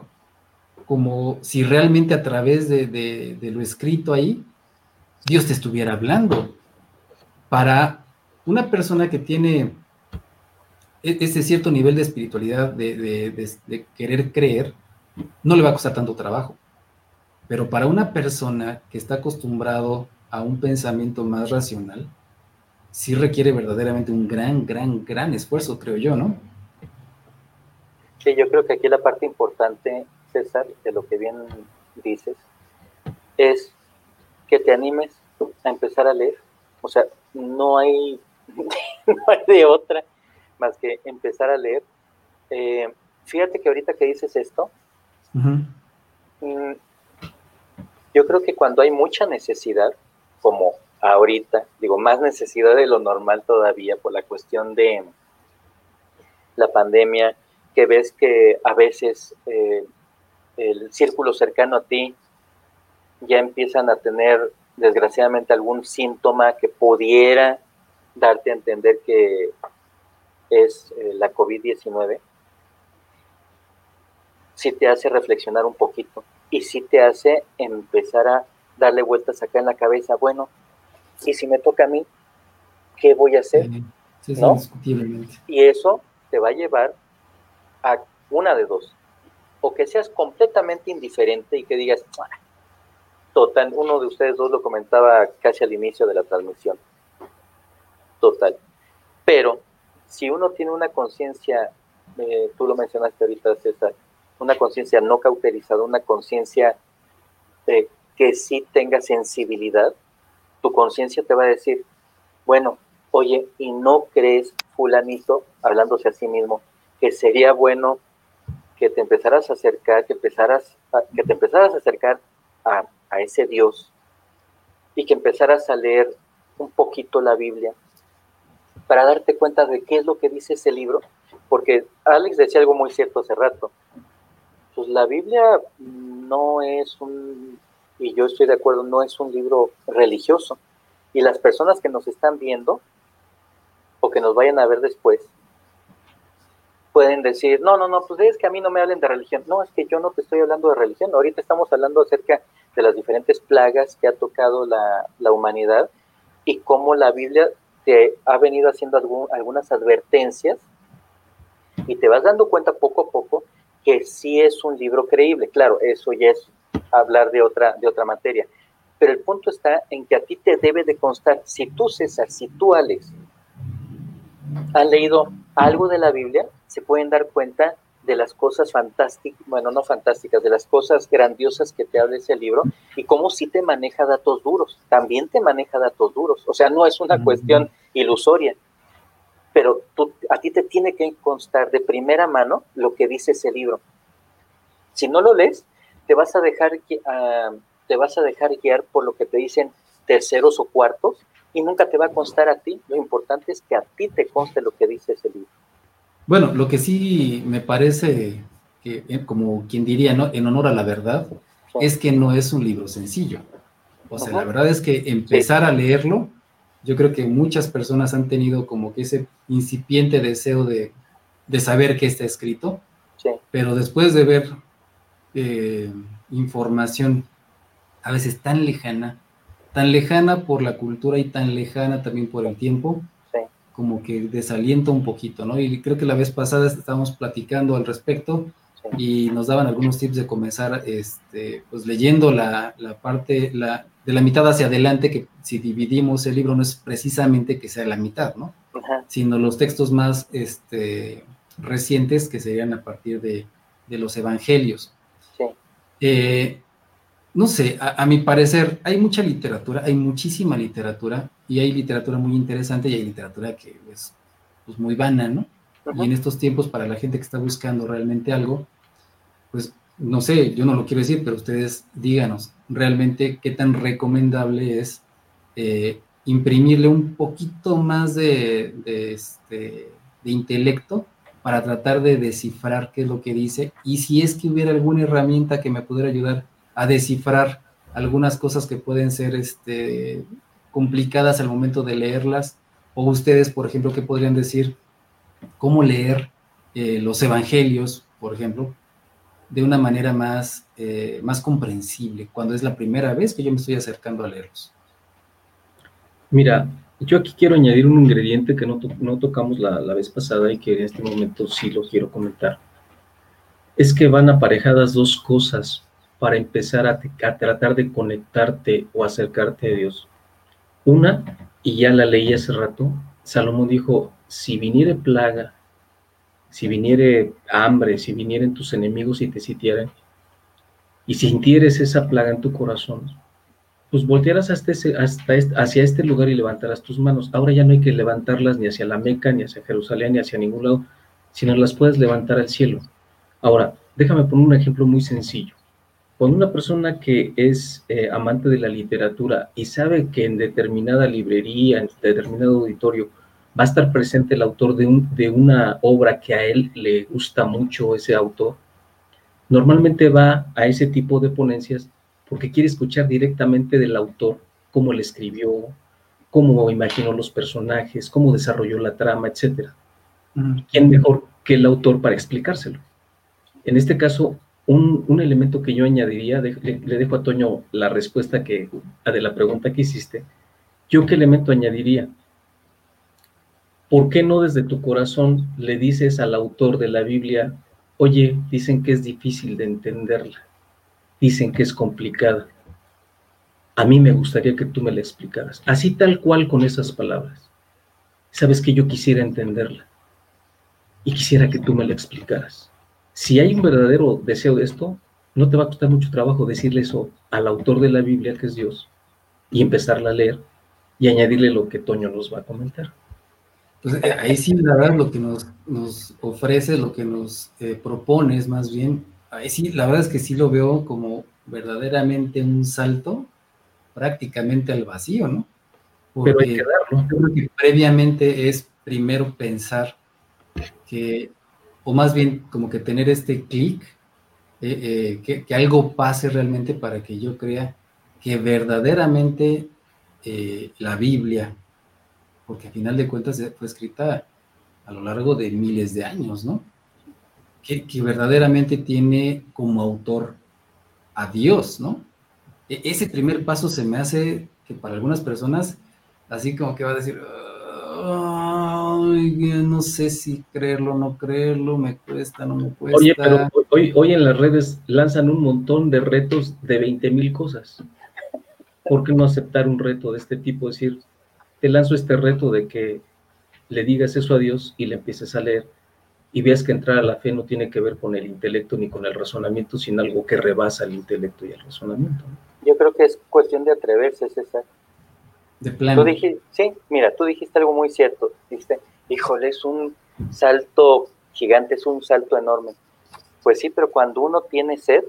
como si realmente a través de, lo escrito ahí, Dios te estuviera hablando. Para una persona que tiene e, ese cierto nivel de espiritualidad, de, de, querer creer, no le va a costar tanto trabajo. Pero para una persona que está acostumbrado a un pensamiento más racional, sí requiere verdaderamente un gran, gran, gran esfuerzo, creo yo, ¿no? Sí, yo creo que aquí la parte importante, César, de lo que bien dices, es que te animes a empezar a leer. O sea, no hay, no hay de otra más que empezar a leer. Eh, fíjate que ahorita que dices esto, mm, yo creo que cuando hay mucha necesidad, como ahorita, digo, más necesidad de lo normal todavía por la cuestión de la pandemia, que ves que a veces eh, el círculo cercano a ti ya empiezan a tener desgraciadamente algún síntoma que pudiera darte a entender que es eh, la COVID-19, sí te hace reflexionar un poquito y sí te hace empezar a darle vueltas acá en la cabeza, bueno, y si me toca a mí, ¿qué voy a hacer? ¿No? Y eso te va a llevar a una de dos. O que seas completamente indiferente y que digas, ah, total, uno de ustedes dos lo comentaba casi al inicio de la transmisión. Total. Pero si uno tiene una conciencia, eh, tú lo mencionaste ahorita, César, una conciencia no cauterizada, una conciencia que sí tenga sensibilidad, tu conciencia te va a decir, bueno, oye, ¿y no crees, fulanito, hablándose a sí mismo, que sería bueno que te empezaras a acercar, que, empezaras que te empezaras a acercar a, a ese Dios y que empezaras a leer un poquito la Biblia para darte cuenta de qué es lo que dice ese libro? Porque Alex decía algo muy cierto hace rato. Pues la Biblia no es un y yo estoy de acuerdo, no es un libro religioso. Y las personas que nos están viendo o que nos vayan a ver después, pueden decir, no, no, no, pues es que a mí no me hablen de religión. No, es que yo no te estoy hablando de religión. Ahorita estamos hablando acerca de las diferentes plagas que ha tocado la, la humanidad y cómo la Biblia te ha venido haciendo algunas advertencias y te vas dando cuenta poco a poco que sí es un libro creíble. Claro, eso ya es hablar de otra, de otra materia. Pero el punto está en que a ti te debe de constar, si tú, César, si tú, Alex, han leído algo de la Biblia, se pueden dar cuenta de las cosas fantásticas, bueno, no fantásticas, de las cosas grandiosas que te habla ese libro y cómo sí te maneja datos duros, también te maneja datos duros, o sea, no es una cuestión ilusoria, pero tú, a ti te tiene que constar de primera mano lo que dice ese libro. Si no lo lees, te vas a dejar, uh, te vas a dejar guiar por lo que te dicen terceros o cuartos y nunca te va a constar a ti. Lo importante es que a ti te conste lo que dice ese libro. Bueno, lo que sí me parece, que, eh, como quien diría, ¿no? en honor a la verdad, es que no es un libro sencillo. O sea, la verdad es que empezar a leerlo, yo creo que muchas personas han tenido como que ese incipiente deseo de, saber qué está escrito, pero después de ver eh, información a veces tan lejana, tan lejana por la cultura y tan lejana también por el tiempo, como que desalienta un poquito, ¿no? Y creo que la vez pasada estábamos platicando al respecto y nos daban algunos tips de comenzar, este, pues leyendo la, parte, la, de la mitad hacia adelante, que si dividimos el libro no es precisamente que sea la mitad, ¿no? Sino los textos más este, recientes que serían a partir de, los evangelios. Sí. Eh, no sé, a, mi parecer hay mucha literatura, hay muchísima literatura y hay literatura muy interesante y hay literatura que es pues, muy vana, ¿no? Y en estos tiempos para la gente que está buscando realmente algo, pues no sé, yo no lo quiero decir, pero ustedes díganos realmente qué tan recomendable es eh, imprimirle un poquito más de, este, de intelecto para tratar de descifrar qué es lo que dice y si es que hubiera alguna herramienta que me pudiera ayudar a descifrar algunas cosas que pueden ser este, complicadas al momento de leerlas. O ustedes, por ejemplo, ¿qué podrían decir? ¿Cómo leer eh, los evangelios, por ejemplo, de una manera más, eh, más comprensible cuando es la primera vez que yo me estoy acercando a leerlos? Mira, yo aquí quiero añadir un ingrediente que no, no tocamos la, la, vez pasada y que en este momento sí lo quiero comentar. Es que van aparejadas dos cosas para empezar a, tratar de conectarte o acercarte a Dios. Una, y ya la leí hace rato, Salomón dijo, si viniere plaga, si viniere hambre, si vinieren tus enemigos y te sitiaren, y sintieres esa plaga en tu corazón, pues voltearás hasta hasta hacia este lugar y levantarás tus manos. Ahora ya no hay que levantarlas ni hacia la Meca, ni hacia Jerusalén, ni hacia ningún lado, sino las puedes levantar al cielo. Ahora, déjame poner un ejemplo muy sencillo. Cuando una persona que es eh, amante de la literatura y sabe que en determinada librería, en determinado auditorio, va a estar presente el autor de, un, de una obra que a él le gusta mucho ese autor, normalmente va a ese tipo de ponencias porque quiere escuchar directamente del autor cómo le escribió, cómo imaginó los personajes, cómo desarrolló la trama, etc. ¿Quién mejor que el autor para explicárselo? En este caso, un, elemento que yo añadiría, le, dejo a Toño la respuesta que, de la pregunta que hiciste. ¿Yo qué elemento añadiría? ¿Por qué no desde tu corazón le dices al autor de la Biblia, oye, dicen que es difícil de entenderla, dicen que es complicada? A mí me gustaría que tú me la explicaras, así tal cual con esas palabras. Sabes que yo quisiera entenderla y quisiera que tú me la explicaras si hay un verdadero deseo de esto, no te va a costar mucho trabajo decirle eso al autor de la Biblia, que es Dios, y empezarla a leer y añadirle lo que Toño nos va a comentar. Pues eh, ahí sí, la verdad, lo que nos, nos ofrece, lo que nos eh, propone es más bien, ahí sí, la verdad es que sí lo veo como verdaderamente un salto prácticamente al vacío, ¿no? Pero hay que darlo. Yo creo que previamente es primero pensar que o más bien como que tener este clic, eh, eh, que, algo pase realmente para que yo crea que verdaderamente eh, la Biblia, porque al final de cuentas fue escrita a lo largo de miles de años, ¿no? Que, verdaderamente tiene como autor a Dios, ¿no? E, ese primer paso se me hace que para algunas personas, así como que va a decir, no sé si creerlo o no creerlo, me cuesta, no me cuesta. Oye, pero hoy, hoy en las redes lanzan un montón de retos de 20 mil cosas. ¿Por qué no aceptar un reto de este tipo? Es decir, te lanzo este reto de que le digas eso a Dios y le empieces a leer y veas que entrar a la fe no tiene que ver con el intelecto ni con el razonamiento, sino algo que rebasa el intelecto y el razonamiento. Yo creo que es cuestión de atreverse, César. De plano. Tú dijiste, sí, mira, tú dijiste algo muy cierto. Dijiste, híjole, es un salto gigante, es un salto enorme. Pues sí, pero cuando uno tiene sed.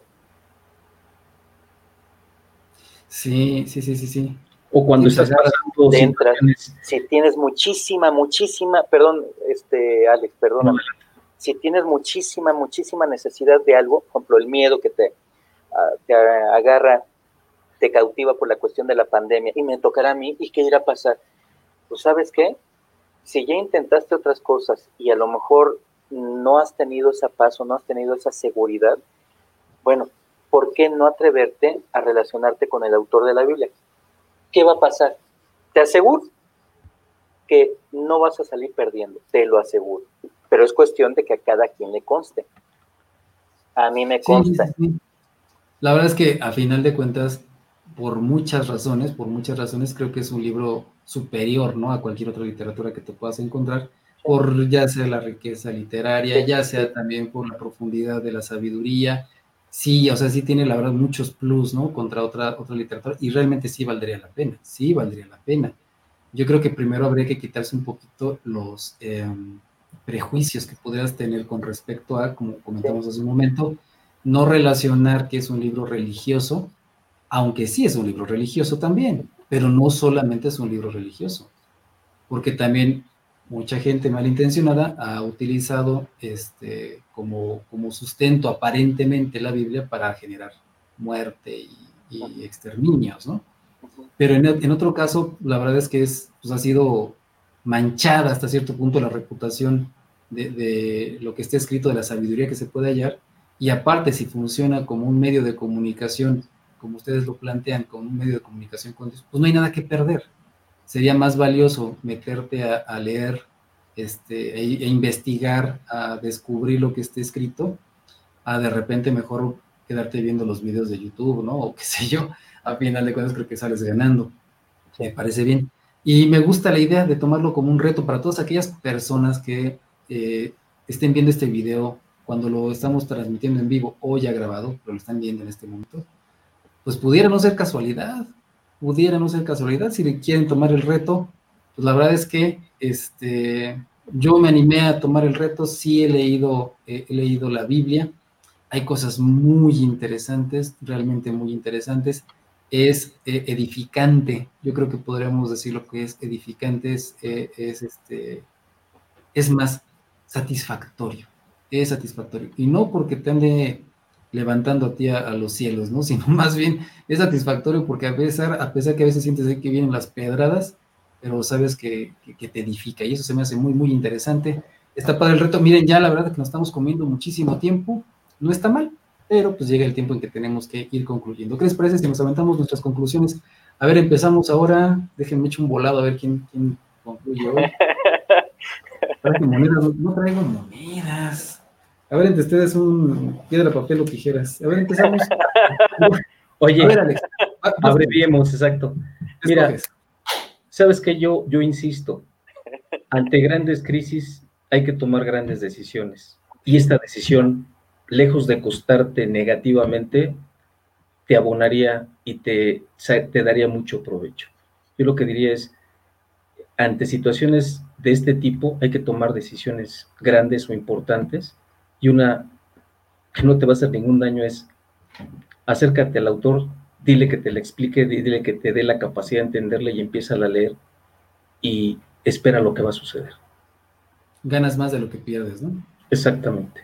Sí, sí, sí, sí, sí. O cuando estás pasando entras, si tienes muchísima, muchísima, perdón, este, Alex, perdóname, si tienes muchísima, muchísima necesidad de algo, por ejemplo, el miedo que te, ah, te agarra, te cautiva por la cuestión de la pandemia, y me tocará a mí, ¿y qué irá a pasar? Pues sabes qué, si ya intentaste otras cosas y a lo mejor no has tenido esa paz o no has tenido esa seguridad, bueno, ¿por qué no atreverte a relacionarte con el autor de la Biblia? ¿Qué va a pasar? Te aseguro que no vas a salir perdiendo, te lo aseguro. Pero es cuestión de que a cada quien le conste. A mí me consta. La verdad es que a final de cuentas, por muchas razones, por muchas razones, creo que es un libro superior, ¿no? A cualquier otra literatura que te puedas encontrar por ya sea la riqueza literaria, ya sea también por la profundidad de la sabiduría. Sí, o sea, sí tiene la verdad muchos plus, ¿no? Contra otra, otra literatura y realmente sí valdría la pena, sí valdría la pena. Yo creo que primero habría que quitarse un poquito los em, prejuicios que podrías tener con respecto a, como comentamos hace un momento, no relacionar que es un libro religioso, aunque sí es un libro religioso también, pero no solamente es un libro religioso, porque también mucha gente malintencionada ha utilizado este, como, como sustento aparentemente la Biblia para generar muerte y, exterminios, ¿no? Pero en, otro caso, la verdad es que es, pues, ha sido manchada hasta cierto punto la reputación de, de, lo que está escrito, de la sabiduría que se puede hallar, y aparte si funciona como un medio de comunicación, como ustedes lo plantean, como un medio de comunicación con Dios, pues no hay nada que perder sería más valioso meterte a, leer este, e, e, investigar, a descubrir lo que esté escrito, a de repente mejor quedarte viendo los videos de YouTube, ¿no? O qué sé yo, a final de cuentas creo que sales ganando. Me parece bien. Y me gusta la idea de tomarlo como un reto para todas aquellas personas que eh, estén viendo este video cuando lo estamos transmitiendo en vivo o ya grabado, pero lo están viendo en este momento, pues pudiera no ser casualidad, pudiera no ser casualidad, si le quieren tomar el reto, pues la verdad es que este, yo me animé a tomar el reto, sí he leído, he leído la Biblia, hay cosas muy interesantes, realmente muy interesantes, es eh, edificante, yo creo que podríamos decir lo que es edificante, es, eh, es, este, es más satisfactorio, es satisfactorio, y no porque te levantando a ti a, los cielos, ¿no? Sino más bien es satisfactorio porque a pesar, a pesar que a veces sientes que vienen las pedradas, pero sabes que, te edifica y eso se me hace muy, muy interesante. Está para el reto. Miren, ya la verdad que nos estamos comiendo muchísimo tiempo, no está mal, pero pues llega el tiempo en que tenemos que ir concluyendo. ¿Qué les parece si nos aventamos nuestras conclusiones? A ver, empezamos ahora. Déjenme echar un volado a ver quién, quién concluye hoy. no traigo monedas. A ver, entre ustedes un piedra, papel o tijeras. A ver, empezamos. Oye, abreviemos, exacto. Mira, sabes que yo, yo insisto, ante grandes crisis hay que tomar grandes decisiones. Y esta decisión, lejos de costarte negativamente, te abonaría y te, te daría mucho provecho. Yo lo que diría es, ante situaciones de este tipo hay que tomar decisiones grandes o importantes y una que no te va a hacer ningún daño es acércate al autor, dile que te la explique, dile que te dé la capacidad de entenderle y empieza a leer y espera lo que va a suceder. Ganas más de lo que pierdes, ¿no? Exactamente.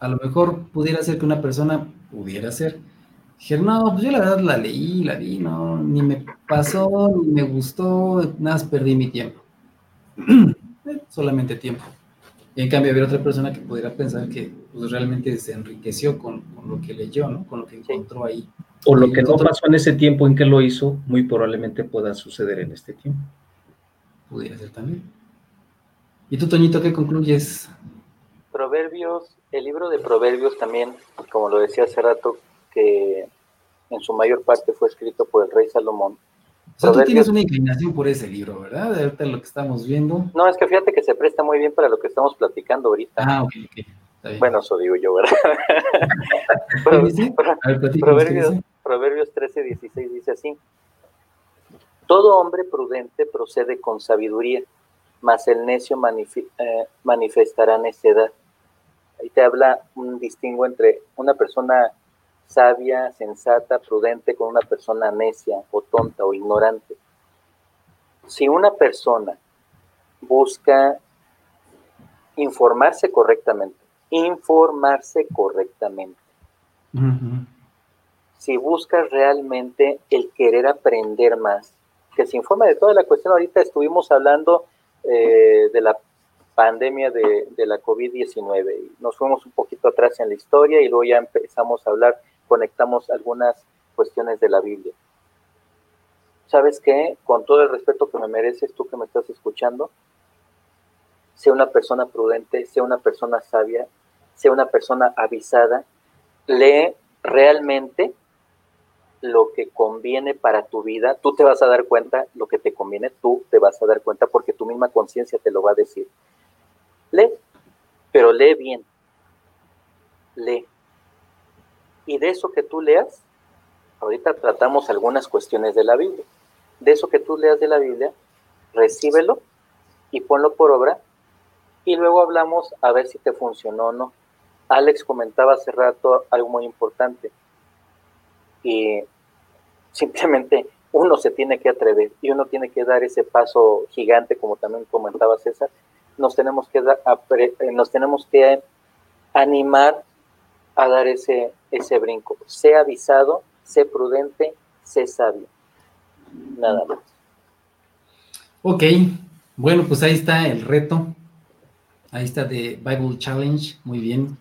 A lo mejor pudiera ser que una persona pudiera ser, dije, no, pues yo la verdad la leí, la vi, no, ni me pasó, ni me gustó, nada más perdí mi tiempo. Solamente tiempo. Y en cambio, había otra persona que pudiera pensar que pues, realmente se enriqueció con, lo que leyó, ¿no? Con lo que encontró ahí. O lo que no pasó en ese tiempo en que lo hizo, muy probablemente pueda suceder en este tiempo. Pudiera ser también. ¿Y tú, Toñito, qué concluyes? Proverbios, el libro de Proverbios también, como lo decía hace rato, que en su mayor parte fue escrito por el rey Salomón, O sea, tú tienes una inclinación por ese libro, ¿verdad? De ahorita lo que estamos viendo. No, es que fíjate que se presta muy bien para lo que estamos platicando ahorita. Ah, ok, ok. Bueno, eso digo yo, ¿verdad? Proverbios, Proverbios 13, 16 dice así. Todo hombre prudente procede con sabiduría, mas el necio eh, manifestará necedad. Ahí te habla un distingo entre una persona sabia, sensata, prudente con una persona necia o tonta o ignorante. Si una persona busca informarse correctamente, informarse correctamente, si busca realmente el querer aprender más, que se informe de toda la cuestión, ahorita estuvimos hablando eh, de la pandemia de, de la COVID-19. Nos fuimos un poquito atrás en la historia y luego ya empezamos a hablar conectamos algunas cuestiones de la Biblia. ¿Sabes qué? Con todo el respeto que me mereces tú que me estás escuchando, sea una persona prudente, sea una persona sabia, sea una persona avisada, lee realmente lo que conviene para tu vida. Tú te vas a dar cuenta lo que te conviene, tú te vas a dar cuenta porque tu misma conciencia te lo va a decir. Lee, pero lee bien. Lee y de eso que tú leas, ahorita tratamos algunas cuestiones de la Biblia, de eso que tú leas de la Biblia, recíbelo y ponlo por obra y luego hablamos a ver si te funcionó o no. Alex comentaba hace rato algo muy importante y simplemente uno se tiene que atrever y uno tiene que dar ese paso gigante, como también comentaba César. Nos tenemos que, dar, nos tenemos que animar a dar ese, ese brinco. Sé avisado, sé prudente, sé sabio. Nada más. Ok, bueno, pues ahí está el reto. Ahí está de Bible Challenge, muy bien.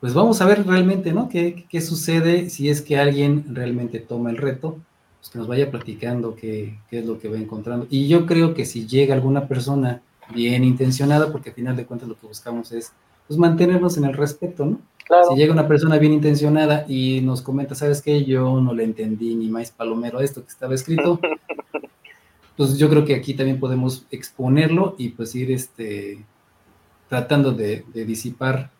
Pues vamos a ver realmente, ¿no? ¿Qué, qué sucede si es que alguien realmente toma el reto? Pues que nos vaya platicando qué, qué es lo que va encontrando. Y yo creo que si llega alguna persona bien intencionada, porque al final de cuentas lo que buscamos es pues mantenernos en el respeto, ¿no? Si llega una persona bien intencionada y nos comenta, ¿sabes qué? Yo no le entendí ni más palomero esto que estaba escrito. pues yo creo que aquí también podemos exponerlo y pues ir este, tratando de, disipar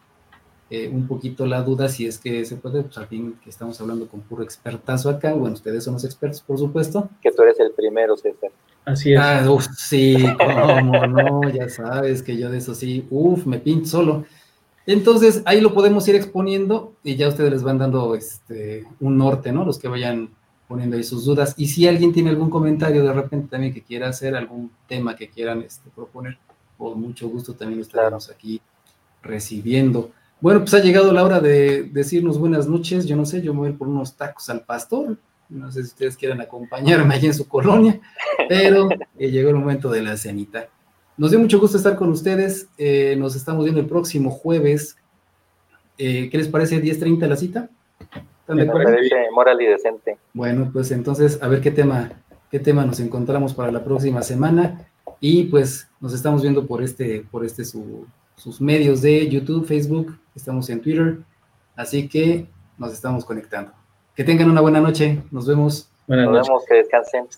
eh, un poquito la duda si es que se puede, pues al fin que estamos hablando con puro expertazo acá, bueno, ustedes son los expertos, por supuesto. Que tú eres el primero, César. Así es. Ah, sí, cómo no, ya sabes que yo de eso sí, uf, me pinto solo. Entonces, ahí lo podemos ir exponiendo y ya ustedes les van dando este, un norte, ¿no? Los que vayan poniendo ahí sus dudas. Y si alguien tiene algún comentario de repente también que quiera hacer, algún tema que quieran este, proponer, con mucho gusto también lo estaremos aquí recibiendo. Bueno, pues ha llegado la hora de decirnos buenas noches. Yo no sé, yo me voy a ir por unos tacos al pastor. No sé si ustedes quieren acompañarme allí en su colonia, pero llegó el momento de la cenita. Nos dio mucho gusto estar con ustedes. Eh, nos estamos viendo el próximo jueves. Eh, ¿Qué les parece? ¿10.30 la cita? Me parece moral y decente. Bueno, pues entonces a ver qué tema, qué tema nos encontramos para la próxima semana. Y pues nos estamos viendo por este, por este sus medios de YouTube, Facebook, estamos en Twitter. Así que nos estamos conectando. Que tengan una buena noche. Nos vemos. Buenas nos vemos, que descansen.